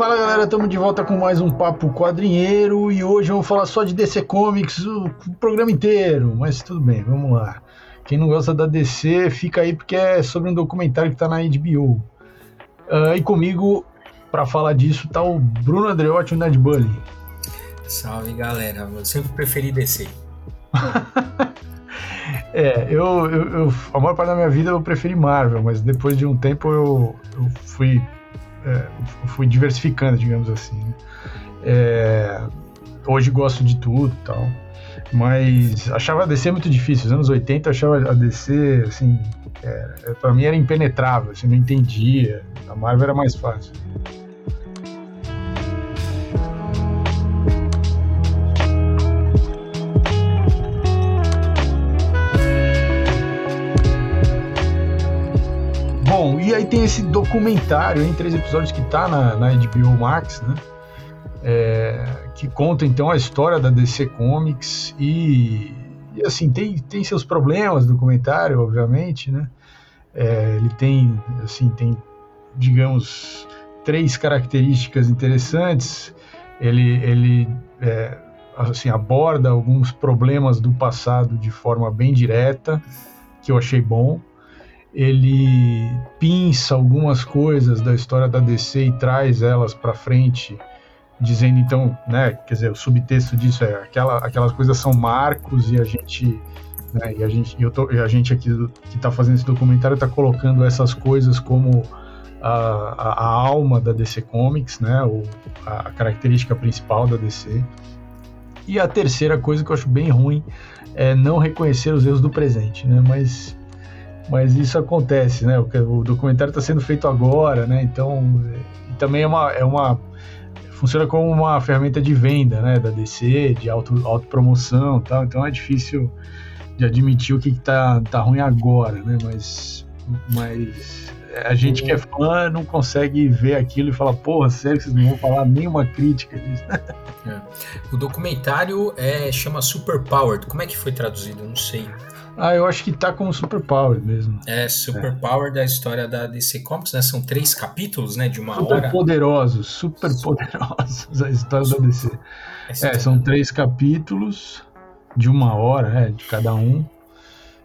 Fala galera, estamos de volta com mais um Papo Quadrinheiro e hoje vamos falar só de DC Comics o, programa inteiro, mas tudo bem, vamos lá. Quem não gosta da DC, fica aí porque é sobre um documentário que está na HBO. Uh, ah, e comigo, para falar disso, tá o Bruno Andreotti e o Ned Bully. Salve galera, eu sempre preferi DC. é, eu, eu, eu, a maior parte da minha vida eu preferi Marvel, mas depois de um tempo eu, eu fui é, fui diversificando, digamos assim. Né? É, hoje gosto de tudo e tal. Mas achava a DC muito difícil. Nos anos 80 eu achava a DC, assim, é, pra mim era impenetrável, assim, não entendia. A Marvel era mais fácil. Aí tem esse documentário em três episódios que tá na, na HBO Max, né? É, que conta então a história da DC Comics e, e, assim tem, tem seus problemas do documentário, obviamente, né? É, ele tem assim tem digamos três características interessantes. Ele ele é, assim aborda alguns problemas do passado de forma bem direta que eu achei bom ele pinça algumas coisas da história da DC e traz elas para frente, dizendo então, né, quer dizer, o subtexto disso é aquela, aquelas coisas são marcos e a gente, né, e a gente, eu tô, e a gente aqui que está fazendo esse documentário está colocando essas coisas como a, a, a, alma da DC Comics, né, a característica principal da DC. E a terceira coisa que eu acho bem ruim é não reconhecer os erros do presente, né, mas mas isso acontece, né? O, documentário está sendo feito agora, né? Então, também é uma, é uma funciona como uma ferramenta de venda, né? Da DC, de auto, autopromoção, tal. Então é difícil de admitir o que, está tá ruim agora, né? Mas, mas a gente que é fã não consegue ver aquilo e falar, porra, sério que vocês não vão falar nenhuma crítica disso? É. O documentário é, chama Superpowered. Como é que foi traduzido? Eu não sei. Ah, eu acho que tá como Superpower mesmo. É, Superpower é. da história da DC Comics, né? São três capítulos, né? De uma super hora. Poderosos, super poderosos a história super... da DC. É, são três capítulos de uma hora, né? De cada um.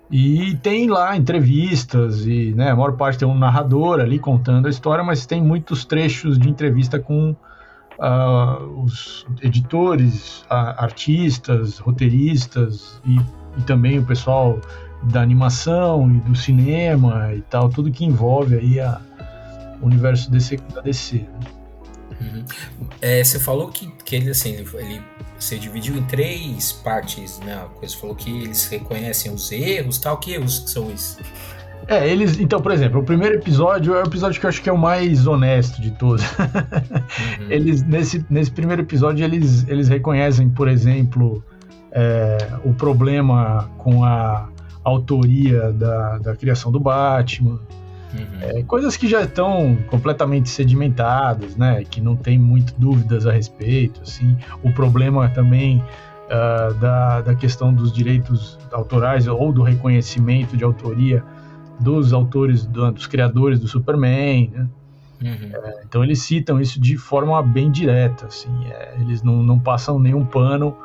E tem lá entrevistas e, né, a maior parte tem um narrador ali contando a história, mas tem muitos trechos de entrevista com uh, os editores, uh, artistas, roteiristas e e também o pessoal da animação e do cinema e tal, tudo que envolve aí a, o universo DC, da DC. Né? Uhum. É, você falou que, que ele, assim, ele, ele você dividiu em três partes, né? Coisa falou que eles reconhecem os erros, tal. Que erros são esses? É, eles. Então, por exemplo, o primeiro episódio é o episódio que eu acho que é o mais honesto de todos. Uhum. Eles, nesse, nesse primeiro episódio, eles, eles reconhecem, por exemplo, é, o problema com a autoria da, da criação do Batman. Uhum. É, coisas que já estão completamente sedimentadas, né? Que não tem muito dúvidas a respeito. Assim, o problema também uh, da, da questão dos direitos autorais ou do reconhecimento de autoria dos autores, do, dos criadores do Superman, né? Uhum. É, então eles citam isso de forma bem direta, assim, é, eles não, não passam nenhum pano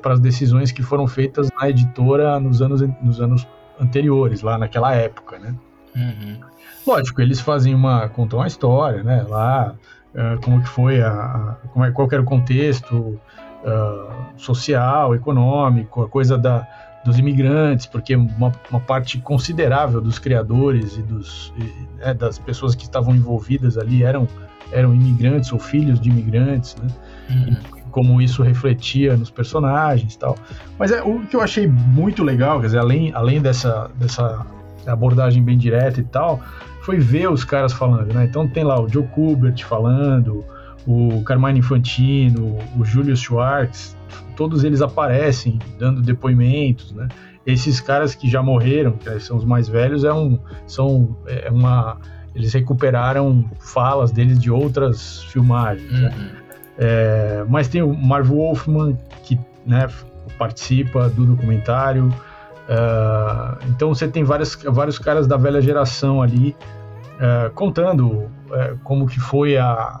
para as decisões que foram feitas na editora nos anos, nos anos anteriores, lá naquela época, né? Uhum. Lógico, eles fazem uma contam uma história, né? Lá uh, como que foi a, a, como é, qual era o contexto uh, social, econômico, a coisa da dos imigrantes, porque uma, uma parte considerável dos criadores e dos e, né, das pessoas que estavam envolvidas ali eram eram imigrantes ou filhos de imigrantes, né? Uhum como isso refletia nos personagens e tal. Mas é, o que eu achei muito legal, quer dizer, além, além dessa, dessa abordagem bem direta e tal, foi ver os caras falando, né? Então tem lá o Joe Kubert falando, o Carmine Infantino, o Julius Schwartz, todos eles aparecem dando depoimentos, né? Esses caras que já morreram, que são os mais velhos, é um, são é uma, eles recuperaram falas deles de outras filmagens, né? uhum. né? É, mas tem o Marv Wolfman, que né, participa do documentário. Uh, então você tem várias, vários caras da velha geração ali uh, contando uh, como que foi a,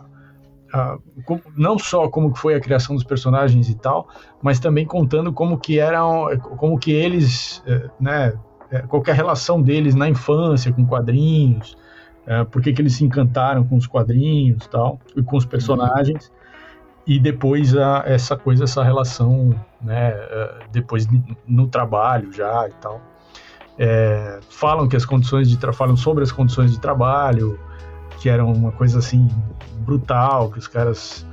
não só como que foi a criação dos personagens e tal, mas também contando como que eram, como que eles, né, qualquer relação deles na infância com quadrinhos, por que, que eles se encantaram com os quadrinhos tal, e com os personagens, e depois a, essa coisa, essa relação, né, é, depois no trabalho já e tal. É, falam que as condições de falam sobre as condições de trabalho, que eram uma coisa assim brutal, que os caras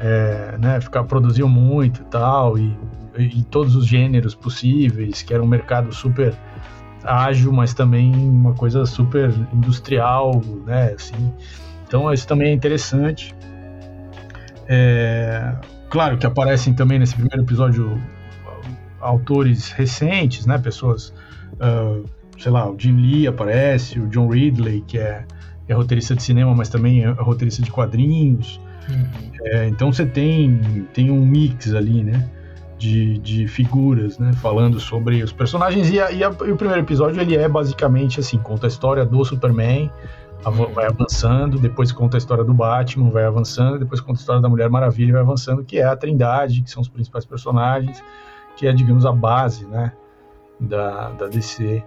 é, né, ficar, produziam muito e tal, e, e, todos os gêneros possíveis, que era um mercado super ágil, mas também uma coisa super industrial, né, assim. Então isso também é interessante. É, claro que aparecem também nesse primeiro episódio autores recentes, né, pessoas, uh, sei lá, o Jim Lee aparece, o John Ridley, que é, é roteirista de cinema, mas também é roteirista de quadrinhos. Uhum. É, então você tem, tem um mix ali, né? de, de figuras, né, falando sobre os personagens e, a, e, a, e, o primeiro episódio ele é basicamente assim, conta a história do Superman. Vai avançando, depois conta a história do Batman, vai avançando, depois conta a história da Mulher Maravilha, vai avançando, que é a Trindade, que são os principais personagens, que é, digamos, a base, né, da, da DC.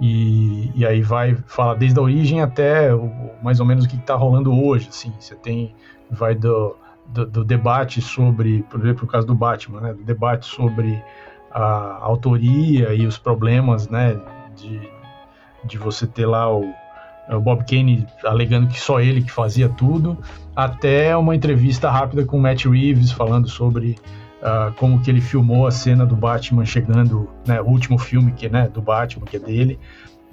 E, e aí vai falar desde a origem até o, mais ou menos o que está rolando hoje, assim, você tem, vai do do, do, debate sobre, por exemplo, o caso do Batman, né, debate sobre a autoria e os problemas, né, de, de você ter lá o, o Bob Kane alegando que só ele que fazia tudo, até uma entrevista rápida com o Matt Reeves falando sobre uh, como que ele filmou a cena do Batman chegando, né, o último filme que né, do Batman que é dele,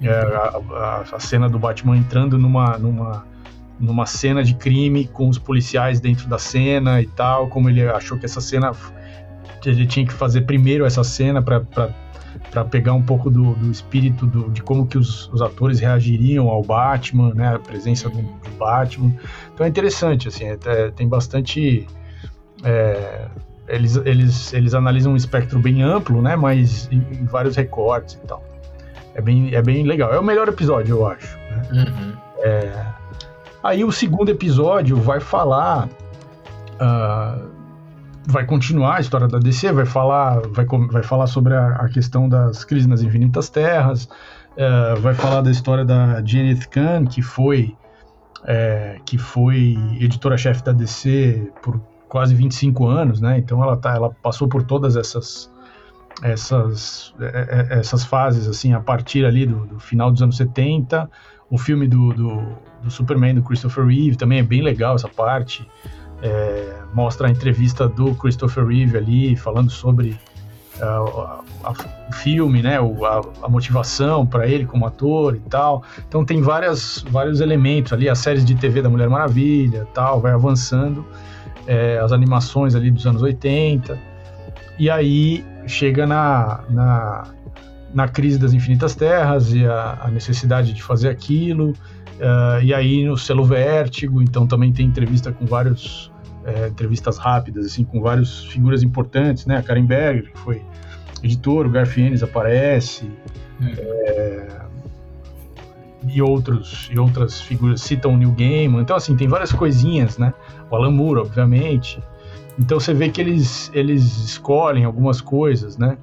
é, a, a, a, cena do Batman entrando numa, numa numa cena de crime com os policiais dentro da cena e tal, como ele achou que essa cena ele tinha que fazer primeiro essa cena para para pegar um pouco do, do espírito do, de como que os, os, atores reagiriam ao Batman, né, a presença do, do Batman. Então é interessante, assim, é, é, tem bastante é, eles, eles, eles analisam um espectro bem amplo, né, mas em, em, vários recortes e tal. É bem, é bem legal. É o melhor episódio, eu acho. Né? Uhum. É, Aí o segundo episódio vai falar. Uh, vai continuar a história da DC, vai falar, vai, vai falar sobre a, a questão das crises nas infinitas terras, uh, vai falar da história da Janet Kahn, que foi, é, que foi editora-chefe da DC por quase 25 anos, né? Então ela, tá, ela passou por todas essas essas, é, é, essas fases assim a partir ali do, do final dos anos 70 o filme do, do, do, Superman do Christopher Reeve também é bem legal essa parte. É, mostra a entrevista do Christopher Reeve ali falando sobre uh, a, o filme, né, a, a motivação para ele como ator e tal. Então tem várias, vários elementos ali, as séries de TV da Mulher Maravilha, tal, vai avançando, é, as animações ali dos anos 80 e aí chega na, na na crise das infinitas terras e a, a necessidade de fazer aquilo. Uh, e aí no selo Vértigo, então também tem entrevista com vários é, entrevistas rápidas assim com várias figuras importantes, né? A Karen Berger que foi editor, o Garfienes aparece hum. é, e outros e outras figuras citam o Neil Gaiman. Então assim tem várias coisinhas, né? O Alan Moore, obviamente. Então você vê que eles eles escolhem algumas coisas, né?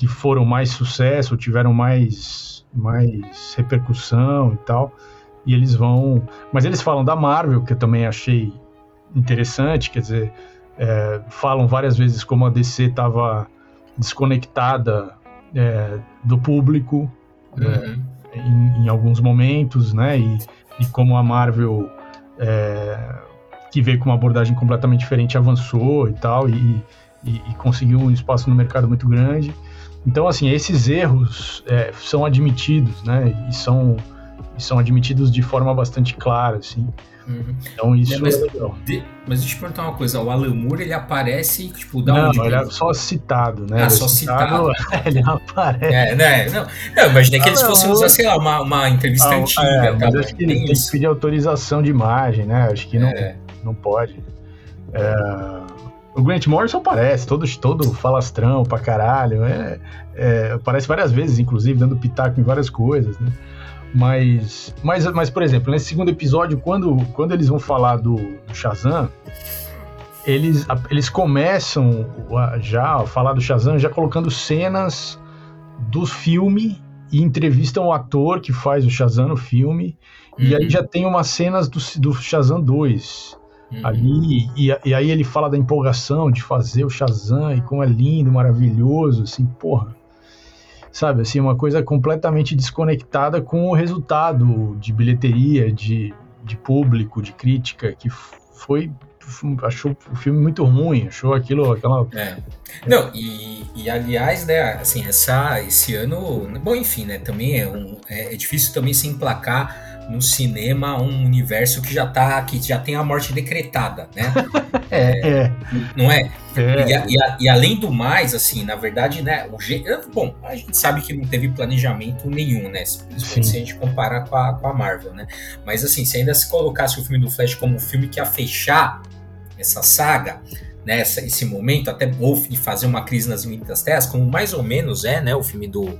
que foram mais sucesso, tiveram mais, mais repercussão e tal. E eles vão. Mas eles falam da Marvel, que eu também achei interessante, quer dizer, é, falam várias vezes como a DC estava desconectada é, do público é, uhum. é, em, em, alguns momentos, né? E, e como a Marvel, é, que veio com uma abordagem completamente diferente, avançou e tal, e, e, e conseguiu um espaço no mercado muito grande. Então, assim, esses erros é, são admitidos, né? E são, e são admitidos de forma bastante clara, assim. Uhum. Então isso é, mas, é legal. De, mas deixa eu te perguntar uma coisa, o Alan Moore ele aparece, tipo, da não, ele é só citado, né? Ah, ele só citado. citado. ele aparece. É, né? Não, não imaginei que eles fossem usar, sei lá, uma, uma entrevista ah, antiga. É, mas acho que ele tem que pedir autorização de imagem, né? Acho que não, é. não pode. É, o Grant Morrison aparece, todo, todo falastrão pra caralho. É, é, aparece várias vezes, inclusive, dando pitaco em várias coisas, né? Mas, mas, mas, por exemplo, nesse segundo episódio, quando, quando eles vão falar do, do Shazam, eles, eles começam já a falar do Shazam já colocando cenas do filme e entrevistam o ator que faz o Shazam no filme. Uhum. E aí uhum. já tem umas cenas do, do Shazam 2. Uhum. Ali, e, e, aí ele fala da empolgação de fazer o Shazam e como é lindo, maravilhoso, assim, porra. Sabe, assim, uma coisa completamente desconectada com o resultado de bilheteria, de, de público, de crítica, que foi achou o filme muito ruim, achou aquilo, aquela. É. Não, e, e, aliás, né, assim, essa, esse ano, bom, enfim, né, também é, um, é, é difícil também se emplacar no cinema um universo que já tá, que já tem a morte decretada, né? é, é, Não é? É. E, e, e, além do mais, assim, na verdade, né, o bom, a gente sabe que não teve planejamento nenhum, né? Principalmente se a gente comparar com a, com a Marvel, né? Mas assim, se ainda se colocasse o filme do Flash como o filme que ia fechar essa saga, né, esse momento, até ou fazer uma crise nas Infinitas Terras, como mais ou menos é, né, o filme do,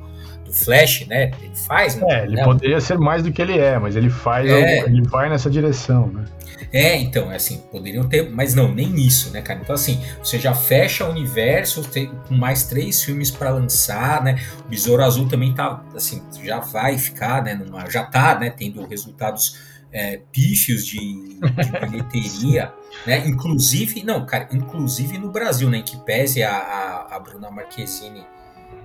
do Flash, né, ele faz. É, ele né, poderia ser mais do que ele é, mas ele faz, é, ele vai nessa direção, né. É, então, é assim, poderiam ter, mas não, nem isso, né, cara? Então, assim, você já fecha o universo tem, com mais três filmes para lançar, né? O Besouro Azul também tá, assim, já vai ficar, né? Numa, já tá, né? Tendo resultados é, pífios de, de bilheteria, né? Inclusive, não, cara, inclusive no Brasil, né? Em que pese a, a, a Bruna Marquezine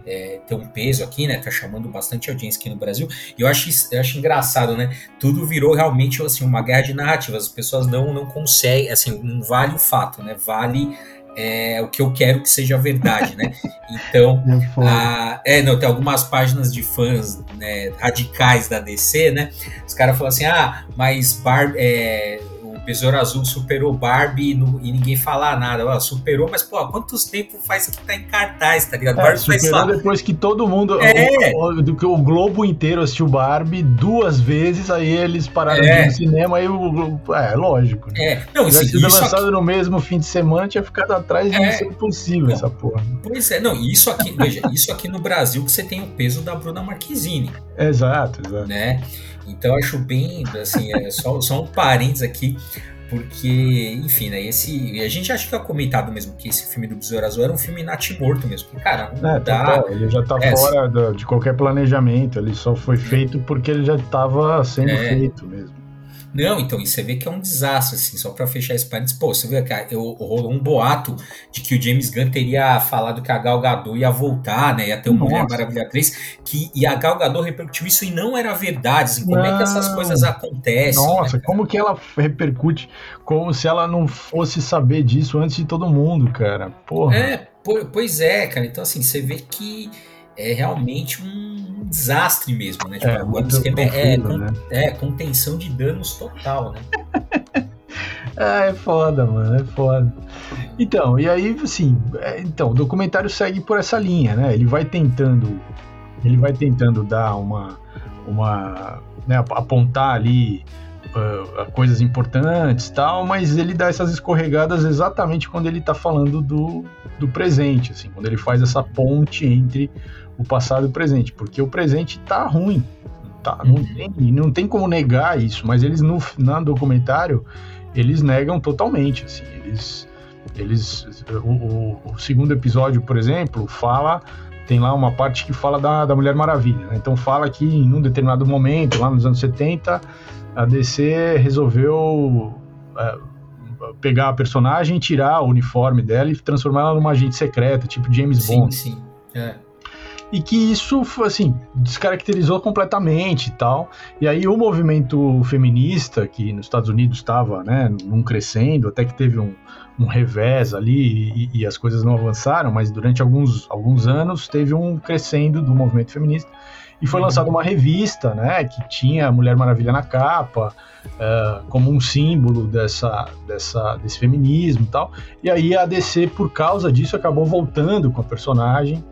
é, ter um peso aqui, né? Tá chamando bastante audiência aqui no Brasil. E eu acho, eu acho engraçado, né? Tudo virou realmente assim, uma guerra de narrativas. As pessoas não, não conseguem, assim, não vale o fato, né? Vale é, o que eu quero que seja verdade, né? Então, é, a, é, não, tem algumas páginas de fãs né, radicais da DC, né? Os caras falam assim, ah, mas Bar, é, Besouro Azul superou Barbie no, e ninguém fala nada. Ó, superou, mas, pô, quantos tempo faz que tá em cartaz, tá ligado? É, Barbie superou faz depois que todo mundo, é. o, o, o, Globo inteiro assistiu Barbie duas vezes, aí eles pararam é. no cinema, aí o É, lógico. Né? É, não, tivesse sido lançado aqui... no mesmo fim de semana, tinha ficado atrás de é. não ser possível essa porra. Pois é, não, isso aqui, veja, isso aqui no Brasil que você tem o peso da Bruna Marquezine. Exato, exato. Né? Então acho bem, assim, é só, só um parênteses aqui, porque, enfim, né, esse, a gente acha que é comentado mesmo que esse filme do Besouro Azul era um filme natimorto mesmo, porque, cara, não é, dá... ele já tá é, fora assim, de qualquer planejamento, ele só foi feito porque ele já estava sendo é, feito mesmo. Não, então, e você vê que é um desastre, assim, só para fechar esse parênteses, pô, você vê que eu, rolou um boato de que o James Gunn teria falado que a Gal Gadot ia voltar, né, ia ter uma Mulher Maravilha 3, que, e a Gal Gadot repercutiu isso e não era verdade, assim, como não. é que essas coisas acontecem? Nossa, né, como que ela repercute como se ela não fosse saber disso antes de todo mundo, cara, porra. É, pois é, cara, então assim, você vê que é realmente um desastre mesmo, né? Tipo, é, o esquema é, com, né? é contenção de danos total, né? ah, é foda, mano, é foda. Então, e aí, assim, é, então, o documentário segue por essa linha, né? Ele vai tentando, ele vai tentando dar uma, uma, né, apontar ali uh, coisas importantes tal, mas ele dá essas escorregadas exatamente quando ele tá falando do, do presente, assim, quando ele faz essa ponte entre o passado e o presente, porque o presente tá ruim. Tá, não, uhum. tem, não tem como negar isso, mas eles no, no documentário eles negam totalmente. Assim, eles, eles o, o, o segundo episódio, por exemplo, fala tem lá uma parte que fala da, da Mulher Maravilha. Né? Então fala que em um determinado momento, lá nos anos 70, a DC resolveu é, pegar a personagem, tirar o uniforme dela e transformar ela numa agente secreta, tipo James sim, Bond. Sim, sim. É e que isso, assim, descaracterizou completamente e tal. E aí o movimento feminista, que nos Estados Unidos estava, né, num crescendo, até que teve um, um revés ali e, e, as coisas não avançaram, mas durante alguns, alguns anos teve um crescendo do movimento feminista. E foi uhum. lançada uma revista, né, que tinha a Mulher Maravilha na capa, uh, como um símbolo dessa, dessa, desse feminismo e tal. E aí a DC, por causa disso, acabou voltando com a personagem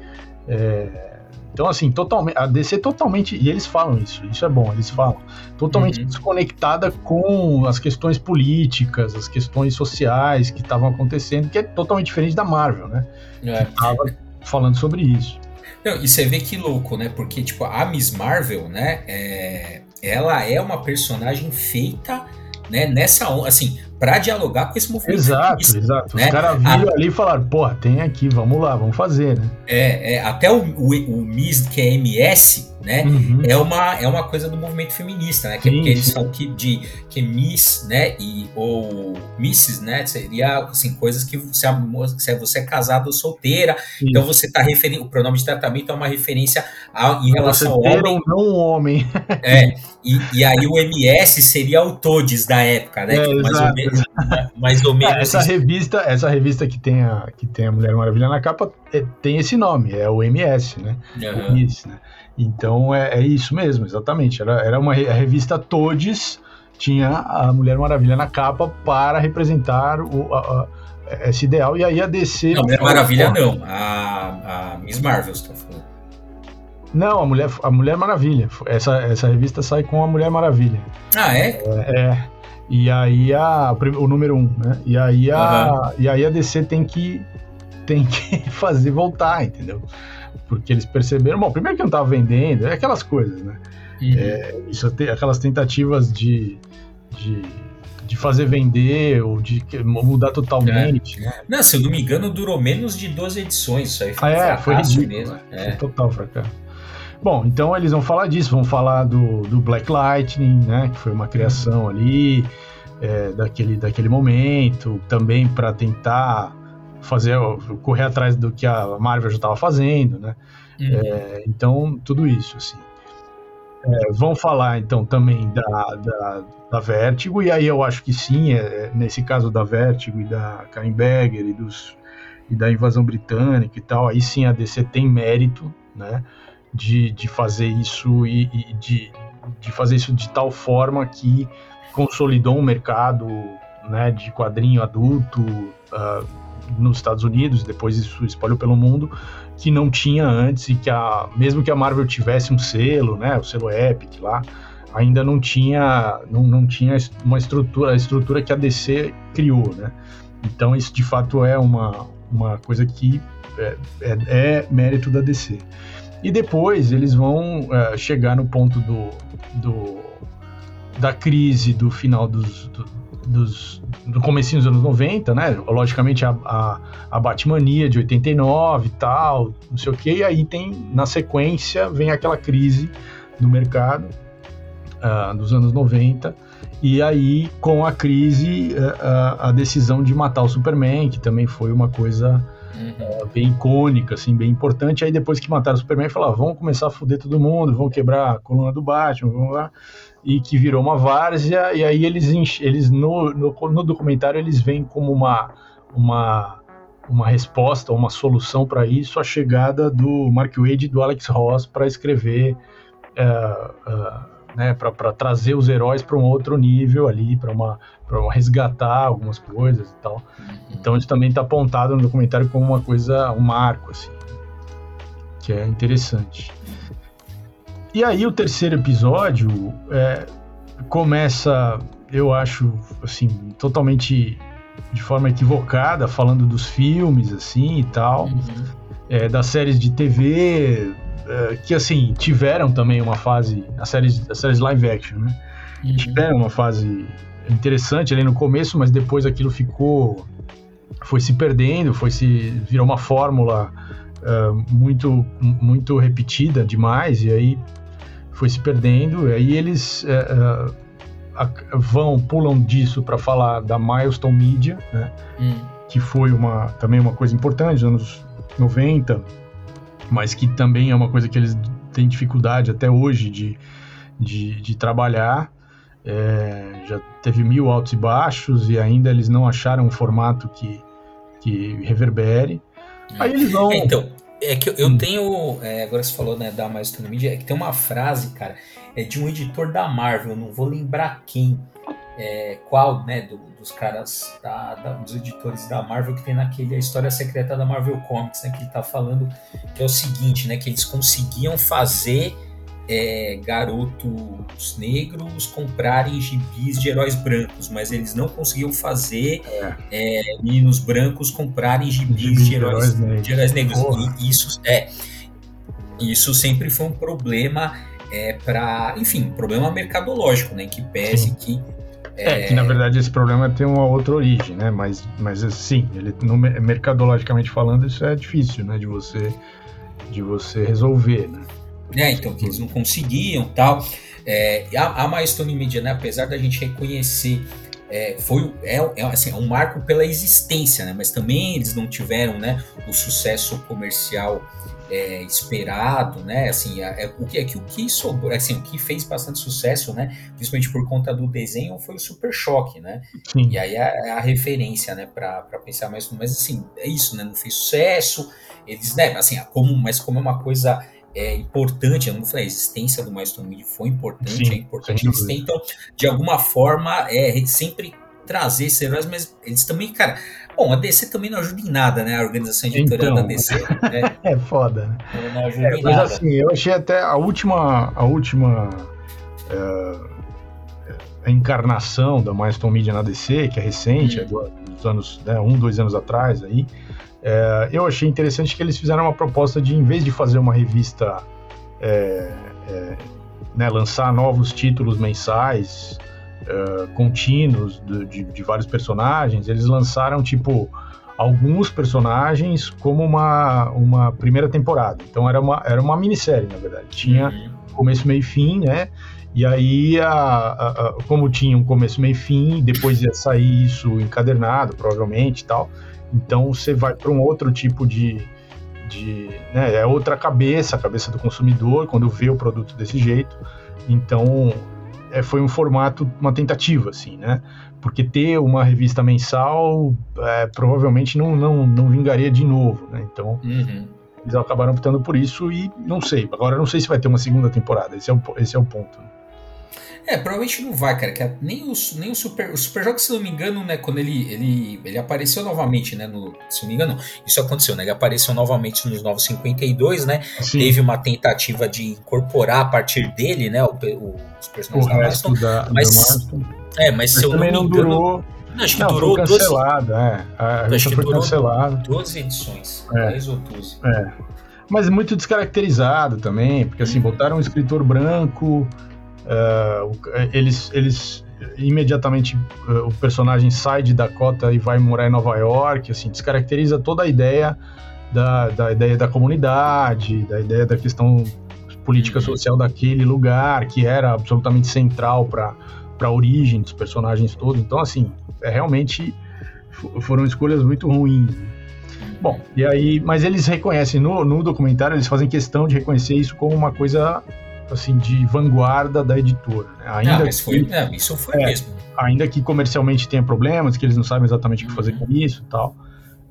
é, então, assim, totalmente, a DC totalmente, e eles falam isso, isso é bom, eles falam, totalmente uhum. desconectada com as questões políticas, as questões sociais que estavam acontecendo, que é totalmente diferente da Marvel, né? É. Que tava falando sobre isso. Não, e você vê que louco, né? Porque, tipo, a Miss Marvel, né? É, ela é uma personagem feita né, nessa assim, para dialogar com esse movimento. Exato, exato. Né? Os caras viram a... ali e falaram, porra, tem aqui, vamos lá, vamos fazer, né? É, é até o, o, o Miss, que é MS, né? Uhum. É, uma, é uma coisa do movimento feminista, né? Que, sim, porque eles falam que, de, que Miss, né? E, ou Misses, né? Seria assim, coisas que você, se você é casada ou solteira. Sim. Então você está referindo. O pronome de tratamento é uma referência a, em relação ao homem. Ou não homem. É. E, e aí o MS seria o Todes da época, né? É, mais, ou menos, mais ou menos. É, essa revista, essa revista que tem a, que tem a Mulher Maravilha na capa é, tem esse nome, é o MS, né? Uhum. O Miss, né? Então é, é isso mesmo, exatamente. Era, era uma a revista Todes, tinha a Mulher Maravilha na capa para representar o, a, a, esse ideal, e aí a DC. Não, Mulher Maravilha não, a, a Miss Marvel, você tá falando. Não, a Mulher, a Mulher Maravilha. Essa, essa revista sai com a Mulher Maravilha. Ah, é? É. é. E aí a, o número um, né? E aí a, uhum. e aí a DC tem que, tem que fazer voltar, entendeu? Porque eles perceberam, bom, primeiro que não estava vendendo, é aquelas coisas, né? Uhum. É, isso, aquelas tentativas de, de, de, fazer vender ou de mudar totalmente. É. Não, se eu não me engano, durou menos de duas edições, isso aí foi ah, é, foi ridículo, mesmo. É. Foi total fracasso. Bom, então eles vão falar disso, vão falar do, do Black Lightning, né? Que foi uma criação ali é, daquele, daquele momento, também para tentar fazer, correr atrás do que a Marvel já estava fazendo, né? Uhum. É, então, tudo isso, assim. É, vão falar, então, também da, da, da Vertigo, e aí eu acho que sim, é, nesse caso da Vertigo e da Karen Berger e, dos, e da invasão britânica e tal, aí sim a DC tem mérito, né? De, de fazer isso e, e de, de fazer isso de tal forma que consolidou um mercado né, de quadrinho adulto, uh, nos Estados Unidos, depois isso espalhou pelo mundo, que não tinha antes e que a, mesmo que a Marvel tivesse um selo, né, o selo Epic lá, ainda não tinha, não, não tinha uma estrutura, a estrutura que a DC criou, né? Então isso de fato é uma, uma coisa que é, é, é mérito da DC. E depois eles vão é, chegar no ponto do, do, da crise do final dos, do, dos, do comecinho dos anos 90, né? Logicamente a, a, a Batmania de 89 e tal, não sei o que, e aí tem, na sequência, vem aquela crise no mercado uh, dos anos 90, e aí com a crise, uh, a decisão de matar o Superman, que também foi uma coisa uhum. uh, bem icônica, assim, bem importante, aí depois que mataram o Superman, falaram, vamos começar a foder todo mundo, vão quebrar a coluna do Batman, vamos lá e que virou uma várzea, e aí eles, eles no, no, no documentário eles veem como uma, uma, uma resposta, uma solução para isso, a chegada do Mark Wade e do Alex Ross para escrever, uh, uh, né, para trazer os heróis para um outro nível ali, para uma, resgatar algumas coisas e tal. Então isso também está apontado no documentário como uma coisa, um marco, assim, que é interessante. E aí o terceiro episódio é, começa, eu acho, assim, totalmente de forma equivocada, falando dos filmes, assim, e tal, uhum. é, das séries de TV, é, que, assim, tiveram também uma fase, as séries, as séries live action, né? Uhum. Tiveram uma fase interessante ali no começo, mas depois aquilo ficou, foi se perdendo, foi se, virou uma fórmula uh, muito, muito repetida demais, e aí foi se perdendo, e aí eles é, é, vão, pulam disso para falar da Milestone Media, né, hum. que foi uma, também uma coisa importante nos anos 90, mas que também é uma coisa que eles têm dificuldade até hoje de, de, de trabalhar. É, já teve mil altos e baixos e ainda eles não acharam um formato que, que reverbere. Aí eles vão. Então, é que eu, hum. tenho. É, agora você falou, né, da Milestone Media, é que tem uma frase, cara, é de um editor da Marvel, não vou lembrar quem, é, qual, né, do, dos caras, da, da, dos editores da Marvel, que tem naquele A História Secreta da Marvel Comics, né, que ele tá falando que é o seguinte, né, que eles conseguiam fazer é, garotos negros comprarem gibis de heróis brancos, mas eles não conseguiam fazer é. É, meninos brancos comprarem gibis, de, heróis, de heróis negros. E isso é. isso sempre foi um problema é, para, enfim, um problema mercadológico, né? Que pese Sim. que é, é, que na verdade esse problema tem uma outra origem, né? Mas, mas sim, ele, no, mercadologicamente falando, isso é difícil, né? De você, de você resolver, né? É, então, que eles não conseguiam tal. É, a, a Milestone Media, né? Apesar da gente reconhecer é, foi é, é, assim, é um marco pela existência, né? Mas também eles não tiveram, né, o sucesso comercial é, esperado, né? Assim, é, é, o que é que o que sobrou, assim, o que fez bastante sucesso, né? Principalmente por conta do desenho foi o Super Choque, né? Sim. E aí é, é a, referência, né? Para pensar mais, mas assim é isso, né? Não fez sucesso, eles, né? Assim, como, mas como é uma coisa é importante, eu não falei, a existência do Maestro Mid foi importante, Sim, é importante. Eles tentam, de alguma forma, é, sempre trazer esses heróis, mas eles também, cara. Bom, a DC também não ajuda em nada, né? A organização editorial então, da DC. Né? é foda, né? Não ajuda é, em mas nada. assim, eu achei até a última. A última. Uh, a encarnação da Milestone Media na DC, que é recente, hum. é dos anos, né, um, dois anos atrás aí, é, eu achei interessante que eles fizeram uma proposta de, em vez de fazer uma revista, é, é, né, lançar novos títulos mensais, é, contínuos de, de, de, vários personagens, eles lançaram, tipo, alguns personagens como uma, uma primeira temporada. Então era uma, era uma minissérie, na verdade. Tinha uhum. começo, meio e fim, né? E aí, a, a, a, como tinha um começo, meio e fim, depois ia sair isso encadernado, provavelmente e tal então você vai para um outro tipo de, de né, é outra cabeça, a cabeça do consumidor quando vê o produto desse jeito. Então é, foi um formato, uma tentativa, assim, né? Porque ter uma revista mensal é, provavelmente não, não, não vingaria de novo, né? Então uhum. eles acabaram optando por isso e não sei. Agora não sei se vai ter uma segunda temporada. Esse é o, esse é o ponto. Né? É, provavelmente não vai, cara. Que nem o, nem o Super. O Super Jogo, se não me engano, né? Quando ele, ele, ele apareceu novamente, né? No, se não me engano, isso aconteceu, né? Ele apareceu novamente nos Novos 52, né? Sim. Teve uma tentativa de incorporar a partir dele, né? O, o, os personagens o da Marston. Da, mas, é, mas, mas se eu não me engano. Durou... Não, acho que não, durou foi cancelado, 12... é. A acho que foi durou cancelado. 12 edições, é. 10 ou 12. É. Mas muito descaracterizado também, porque assim, botaram um escritor branco, Uh, eles, eles imediatamente uh, o personagem sai de Dakota e vai morar em Nova York, assim, descaracteriza toda a ideia da, da ideia da comunidade, da ideia da questão política uhum. social daquele lugar, que era absolutamente central para a origem dos personagens todos. Então, assim, é realmente foram escolhas muito ruins. Bom, e aí, mas eles reconhecem no, no documentário, eles fazem questão de reconhecer isso como uma coisa assim de vanguarda da editora. Né? Ainda não, mas que, foi, não, isso foi é, mesmo. Ainda que comercialmente tenha problemas, que eles não sabem exatamente o que fazer uhum. com isso, e tal.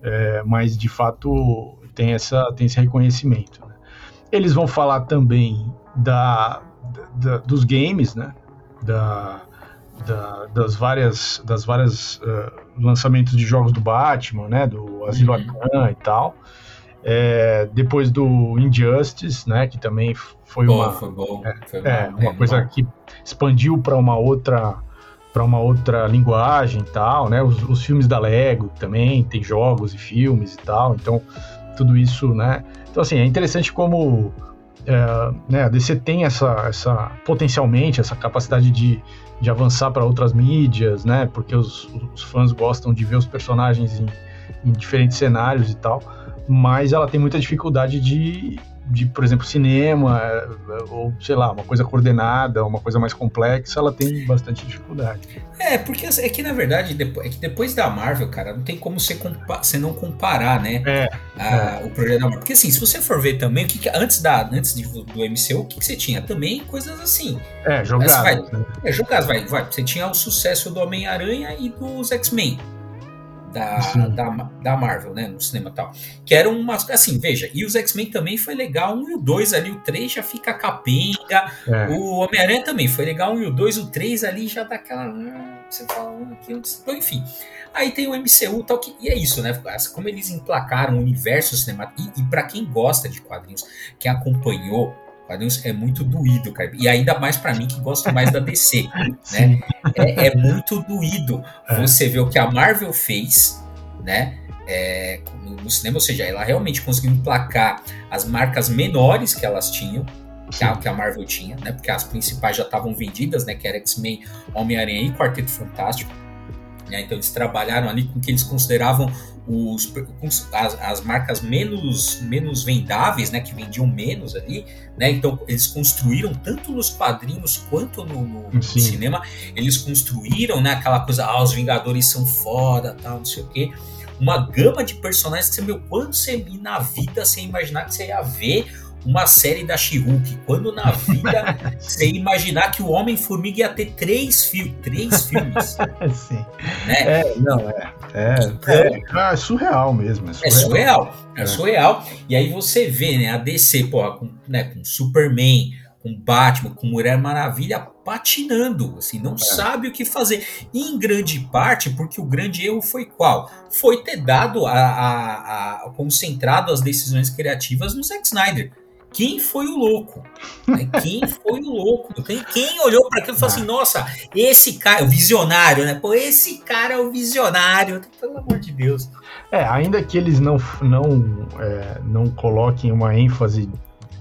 É, mas de fato tem essa tem esse reconhecimento. Né? Eles vão falar também da, da dos games, né? Da, da, das várias das várias uh, lançamentos de jogos do Batman, né? Do Asilo uhum. E tal. É, depois do Injustice, né, que também foi bom, uma foi bom, é, foi é, uma coisa que expandiu para uma outra para uma outra linguagem e tal, né? Os, os, filmes da Lego também tem jogos e filmes e tal, então tudo isso, né? Então assim é interessante como é, né, a DC tem essa, essa potencialmente essa capacidade de, de avançar para outras mídias, né? Porque os, os fãs gostam de ver os personagens em, em diferentes cenários e tal mas ela tem muita dificuldade de, de, por exemplo, cinema, ou sei lá, uma coisa coordenada, uma coisa mais complexa, ela tem bastante dificuldade. É, porque é que na verdade, é que depois da Marvel, cara, não tem como você, você não comparar, né? É, a, é. O projeto da Marvel. Porque assim, se você for ver também, o que, antes, da, antes do, do MCU, o que, que, você tinha? Também coisas assim. É, jogadas. Né? É, jogadas, vai, vai. Você tinha o sucesso do Homem-Aranha e dos X-Men da, da, da, Marvel, né, no cinema e tal. Que eram umas, assim, veja, e os X-Men também foi legal, um e o dois ali, o três já fica capenga, é. o Homem-Aranha também foi legal, um e o dois, o três ali já dá aquela, hum, você fala, aqui, então, enfim. Aí tem o MCU tal, que, e é isso, né, como eles emplacaram o universo cinematográfico, e, e para quem gosta de quadrinhos, quem acompanhou quadrinhos é muito doído, cara. E ainda mais para mim que gosto mais da DC, né? É, é, muito doído é. você ver o que a Marvel fez, né? é, no, no, cinema, ou seja, ela realmente conseguiu emplacar as marcas menores que elas tinham, que a, que a, Marvel tinha, né? Porque as principais já estavam vendidas, né? Que era X-Men, Homem-Aranha e Quarteto Fantástico. Né, então eles trabalharam ali com o que eles consideravam os, as, as, marcas menos, menos vendáveis, né, que vendiam menos ali, né, então eles construíram tanto nos quadrinhos quanto no, no cinema, eles construíram, né, aquela coisa, ah, os Vingadores são foda, tal, não sei o quê, uma gama de personagens que você, meu, quando você na vida, sem imaginar que você ia ver uma série da she quando na vida você imaginar que o Homem-Formiga ia ter três, fi três filmes. Sim. Né? É, não, é. É, é, é, surreal mesmo. É surreal. É surreal. É. surreal. E aí você vê, né, a DC, porra, com, né, com Superman, com Batman, com Mulher Maravilha patinando, assim, não é. sabe o que fazer. E em grande parte, porque o grande erro foi qual? Foi ter dado a, a, a concentrado as decisões criativas no Zack Snyder quem foi o louco? Né? Quem foi o louco? Quem, quem olhou para aquilo e falou assim: nossa, esse cara, o visionário, né? Pô, esse cara é o visionário, pelo amor de Deus. É, ainda que eles não, não, é, não coloquem uma ênfase,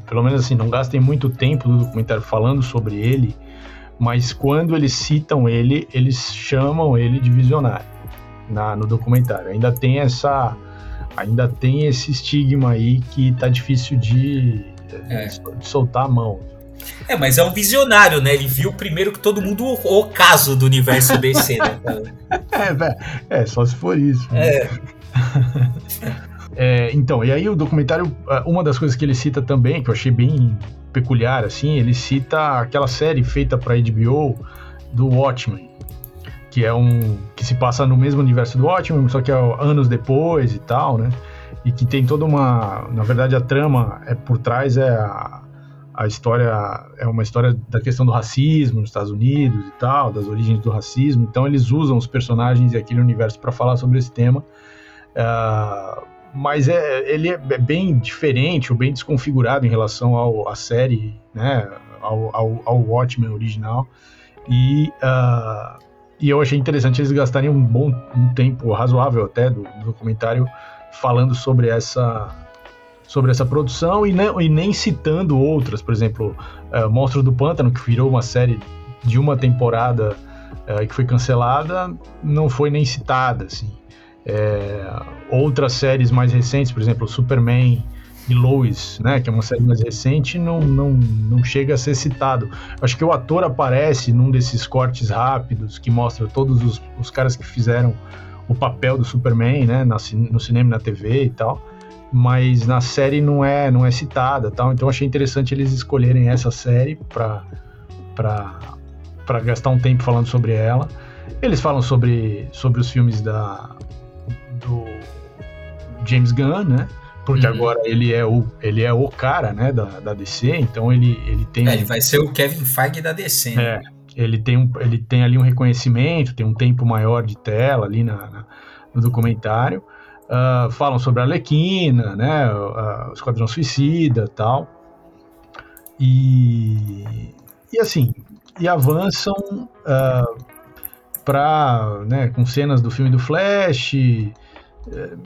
pelo menos assim, não gastem muito tempo do documentário falando sobre ele, mas quando eles citam ele, eles chamam ele de visionário na, no documentário. Ainda tem essa ainda tem esse estigma aí que tá difícil de, é. de soltar a mão. É, mas é um visionário, né? Ele viu primeiro que todo mundo o, o caso do universo DC, né? é, é, só se for isso. É. é. Então, e aí o documentário, uma das coisas que ele cita também, que eu achei bem peculiar, assim, ele cita aquela série feita para HBO do Watchmen, que é um que se passa no mesmo universo do Watchmen, só que é anos depois e tal, né? E que tem toda uma, na verdade a trama é por trás é a, a história é uma história da questão do racismo nos Estados Unidos e tal, das origens do racismo. Então eles usam os personagens e aquele universo para falar sobre esse tema. Uh, mas é, ele é bem diferente ou bem desconfigurado em relação ao, à série, né, ao, ao, ao Watchmen original. E, uh, e eu achei interessante eles gastarem um bom um tempo razoável até do, do documentário falando sobre essa sobre essa produção e, e nem citando outras, por exemplo, uh, Monstro do Pântano, que virou uma série de uma temporada uh, que foi cancelada, não foi nem citada, assim. É, outras séries mais recentes, por exemplo, Superman e Lois, né, que é uma série mais recente, não, não, não chega a ser citado. Acho que o ator aparece num desses cortes rápidos que mostra todos os, os caras que fizeram o papel do Superman, né, no cinema e na TV e tal, mas na série não é não é citada, tal. Então achei interessante eles escolherem essa série para para para gastar um tempo falando sobre ela. Eles falam sobre sobre os filmes da do James Gunn, né? Porque uhum. agora ele é o ele é o cara, né, da, da DC, então ele ele tem é, ele vai ser o Kevin Feige da DC. Né? É, ele tem, um, ele tem ali um reconhecimento, tem um tempo maior de tela ali na, na no documentário. Uh, falam sobre a Alequina, né, o Esquadrão Suicida tal. E, e assim, e avançam uh, ah, para, né, com cenas do filme do Flash.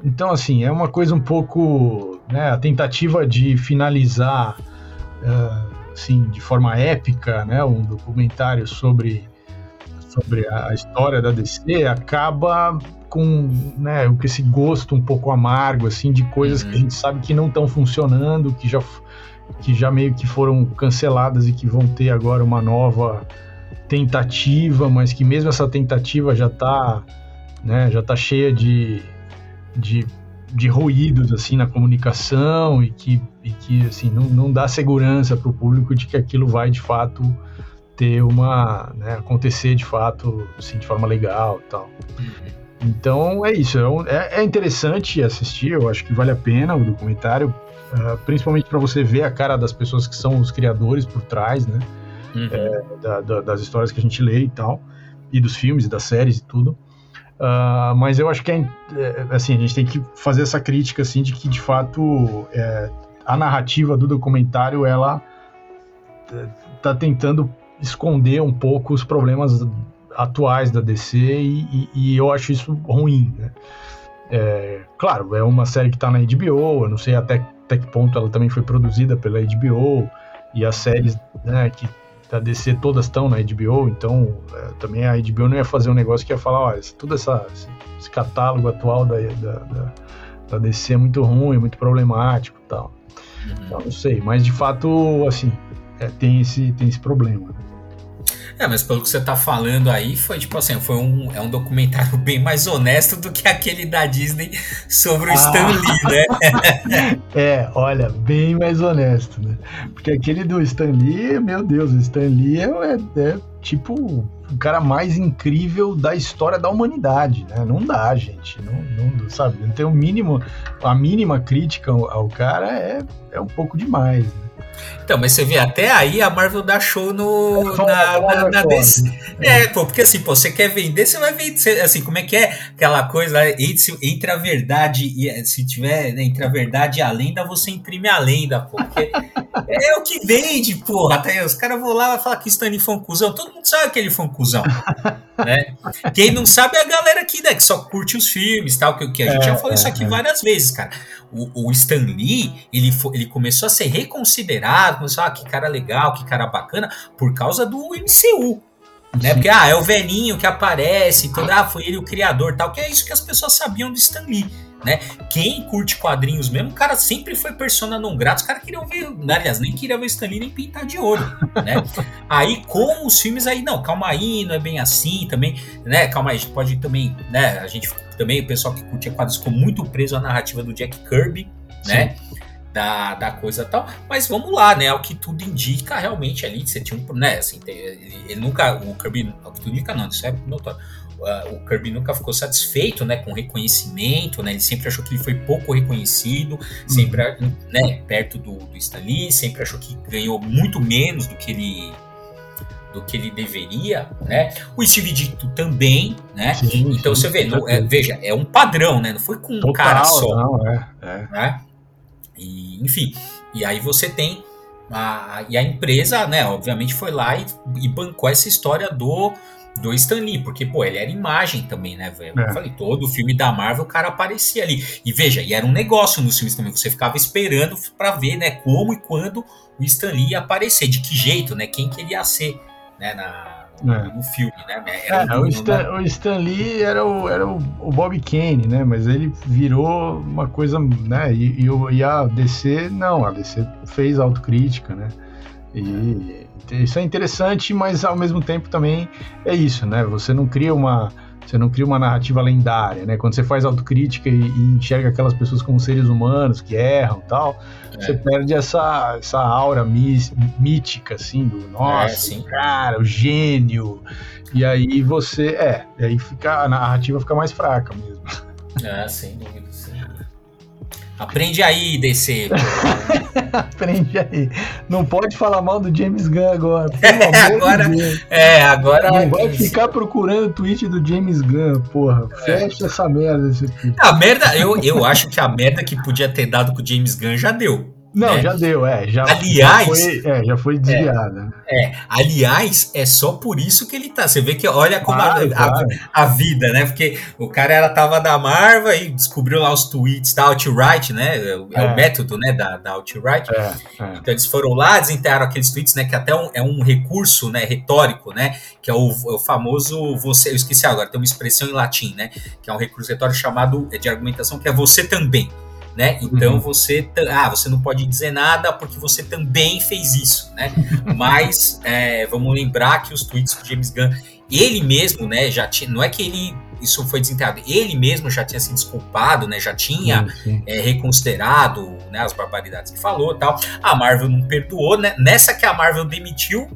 Então, assim, é uma coisa um pouco, né, a tentativa de finalizar uh, assim, de forma épica, né, um documentário sobre, sobre a história da DC, acaba com, né, com esse gosto um pouco amargo, assim, de coisas uhum. que a gente sabe que não estão funcionando, que já, que já meio que foram canceladas e que vão ter agora uma nova tentativa, mas que mesmo essa tentativa já está né, já tá cheia de, de de ruídos assim na comunicação e que, e que assim não, não dá segurança para o público de que aquilo vai de fato ter uma né, acontecer de fato assim, de forma legal e tal. Então é isso. É, é interessante assistir eu acho que vale a pena o documentário uh, principalmente para você ver a cara das pessoas que são os criadores por trás né? Uhum. é, da, da, das histórias que a gente lê e tal e dos filmes e das séries e tudo Uh, mas eu acho que é, é, assim, a gente tem que fazer essa crítica assim, de que de fato é, a narrativa do documentário ela está tentando esconder um pouco os problemas atuais da DC e, e, e eu acho isso ruim. Né? É, claro, é uma série que está na HBO, eu não sei até, até que ponto ela também foi produzida pela HBO, e as séries né, que da DC todas estão na HBO, então é, também a HBO não ia fazer um negócio que ia falar, ó, tudo essa, esse, esse catálogo atual da, da, da, da, DC é muito ruim, muito problemático e tal. Uhum. Então, não sei, mas de fato, assim, é, tem, esse, tem esse problema. Né? É, mas pelo que você tá falando aí, foi tipo assim, foi um, é um documentário bem mais honesto do que aquele da Disney sobre o ah. Stan Lee, né? é, olha, bem mais honesto, né? Porque aquele do Stan Lee, meu Deus, o Stan Lee é, é, é tipo o cara mais incrível da história da humanidade, né? Não dá, gente. Não, não sabe, não tem o mínimo, a mínima crítica ao, ao cara é, é um pouco demais, né? Então, mas você vê, até aí a Marvel dá show no, é, na, na, na DC. É. é, pô, porque assim, pô, você quer vender, você vai vender. Assim, como é que é aquela coisa entre, entre a verdade e se tiver né, entre a verdade e a lenda, você imprime a lenda, pô. Porque é o que vende, porra. Até os caras vão lá e falar que Stanley foi um cuzão. Todo mundo sabe que ele foi um cuzão. né? Quem não sabe é a galera aqui, né, que só curte os filmes tal, que, que a gente é, já falou isso é, aqui é. várias vezes, cara. O, o Stan Lee, ele, foi, ele começou a ser reconsiderado, começou, ah, que cara legal, que cara bacana, por causa do MCU. Né? Porque, ah, é o velhinho que aparece, todo, ah, foi ele o criador tal, que é isso que as pessoas sabiam do Stan Lee né? Quem curte quadrinhos mesmo, o cara sempre foi persona não grata, os caras queriam ver, aliás, nem queriam ver Stan Lee nem pintar de ouro, né? aí com os filmes aí, não, calma aí, não é bem assim também, né? Calma aí, a gente pode também, né? A gente também, o pessoal que curtia quadrinhos ficou muito preso à narrativa do Jack Kirby, né? Da, da coisa tal, mas vamos lá, né? O que tudo indica realmente ali, você tinha um, né? Assim, ele, ele nunca, o Kirby, o que tudo indica não, isso é notório uh, o Kirby nunca ficou satisfeito né, com o reconhecimento, né, ele sempre achou que ele foi pouco reconhecido, uhum. sempre né, perto do, do Stan Lee, sempre achou que ganhou muito menos do que ele do que ele deveria, né? O Steve Dito também, né? Sim, então sim, você vê, não, é, veja, é um padrão, né? Não foi com Total, um cara só, não, é, é. né? E, enfim, e aí você tem a, e a empresa, né? Obviamente foi lá e, e bancou essa história do do Stan Lee, porque, pô, ele era imagem também, né, velho? É. Eu falei, todo filme da Marvel o cara aparecia ali. E veja, e era um negócio nos filmes também, você ficava esperando para ver, né, como e quando o Stan Lee ia aparecer, de que jeito, né, quem que ele ia ser, né, na, no, é. no filme, né? Era é, o, Stan, o, Stan, Lee era o, era o, o, Bob Kane, né? Mas ele virou uma coisa, né? E, e, e a DC, não, a DC fez autocrítica, né? E isso é interessante, mas ao mesmo tempo também é isso, né? Você não cria uma você não cria uma narrativa lendária, né? Quando você faz autocrítica e, e enxerga aquelas pessoas como seres humanos que erram tal, é. você perde essa, essa aura mítica, assim, do nossa, é, cara, o gênio. E aí você, é, aí fica, a narrativa fica mais fraca mesmo. É, sem dúvida, sim. Aprende aí, DC. Aprende aí. Não pode falar mal do James Gunn agora. agora, de é, agora. Não vai ficar procurando o tweet do James Gunn, porra. É. Fecha essa merda. Esse tweet. A merda, eu, eu acho que a merda que podia ter dado com o James Gunn já deu. Não, né? já deu, é. Já, aliás, já foi, é, já foi desviada. É, é, aliás, é só por isso que ele tá. Você vê que olha como a, a, a, vida, né? Porque o cara ela tava da Marvel e descobriu lá os tweets da Outright, né? É, o é. método, né, da, da Outright. É, é, então eles foram lá, desenterraram aqueles tweets, né? Que até um, é um recurso, né, retórico, né? Que é o, o, famoso você. Eu esqueci agora, tem uma expressão em latim, né? Que é um recurso retórico chamado de argumentação que é você também né? Então uhum. você, ah, você não pode dizer nada porque você também fez isso, né? Mas é, vamos lembrar que os tweets do James Gunn, ele mesmo, né, já tinha, não é que ele isso foi desenterrado, ele mesmo já tinha se desculpado, né? Já tinha é, reconsiderado né, as barbaridades que falou, tal. A Marvel não perdoou, né? Nessa que a Marvel demitiu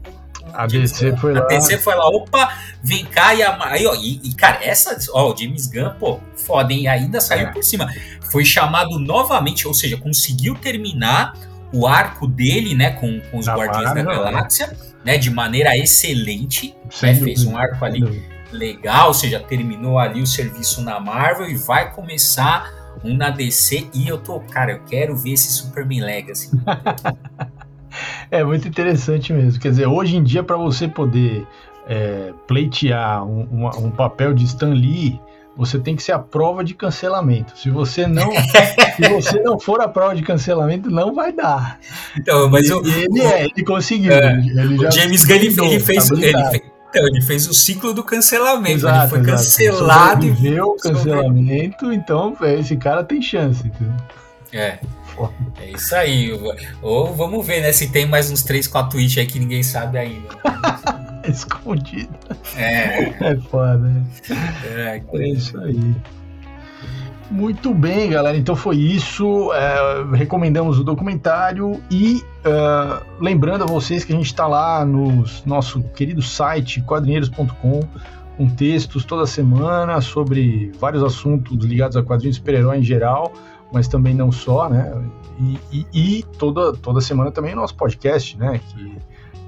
a DC foi lá. A DC foi lá, opa, vem cá e a, aí, ó, e, e, cara, essa, ó, o James Gunn, pô, foda, hein? Ainda saiu é. por cima. Foi chamado novamente, ou seja, conseguiu terminar o arco dele, né, com, com os da Guardiões da Galáxia, né, de maneira excelente, né, fez um arco ali legal, ou seja, terminou ali o serviço na Marvel e vai começar um na DC e eu tô, cara, eu quero ver esse Superman Legacy. É muito interessante mesmo. Quer dizer, hoje em dia, para você poder é, pleitear um, um, um, papel de Stan Lee você tem que ser a prova de cancelamento. Se você não, se você não for a prova de cancelamento, não vai dar. Então, mas eu, ele, é, ele conseguiu. É, ele o James Gunn ele, ele fez, tá ele fez, então, ele fez o ciclo do cancelamento. Exato, ele foi exato. cancelado e viu o cancelamento, então esse cara tem chance. Entendeu? É. É isso aí. Ou vamos ver, né? Se tem mais uns 3, 4 tweets aí que ninguém sabe ainda. Escondido. É. É foda. Né? É, é isso aí. Muito bem, galera. Então foi isso. É, recomendamos o documentário e uh, lembrando a vocês que a gente está lá no nosso querido site quadrinheiros.com com textos toda semana sobre vários assuntos ligados a quadrinhos super-herói em geral mas também não só, né? E, e, e, toda, toda semana também o nosso podcast, né? Que,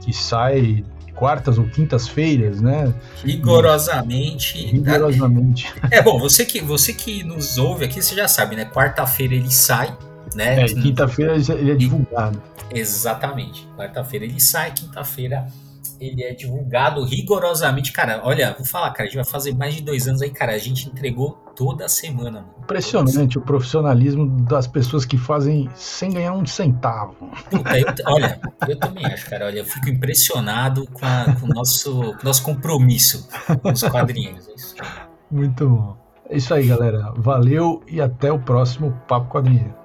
que sai quartas ou quintas-feiras, né? Rigorosamente. Rigorosamente. É bom, você que, você que nos ouve aqui, você já sabe, né? Quarta-feira ele sai, né? É, quinta-feira ele é divulgado. Exatamente. Quarta-feira ele sai, quinta-feira ele é divulgado rigorosamente. Cara, olha, vou falar, cara, a gente vai fazer mais de dois anos aí, cara. A gente entregou toda semana, mano. Impressionante o profissionalismo das pessoas que fazem sem ganhar um centavo. Puta, eu, olha, eu também acho, cara. Olha, eu fico impressionado com, a, com o nosso, nosso compromisso com os quadrinhos. É Muito bom. É isso aí, galera. Valeu e até o próximo Papo Quadrinheiro.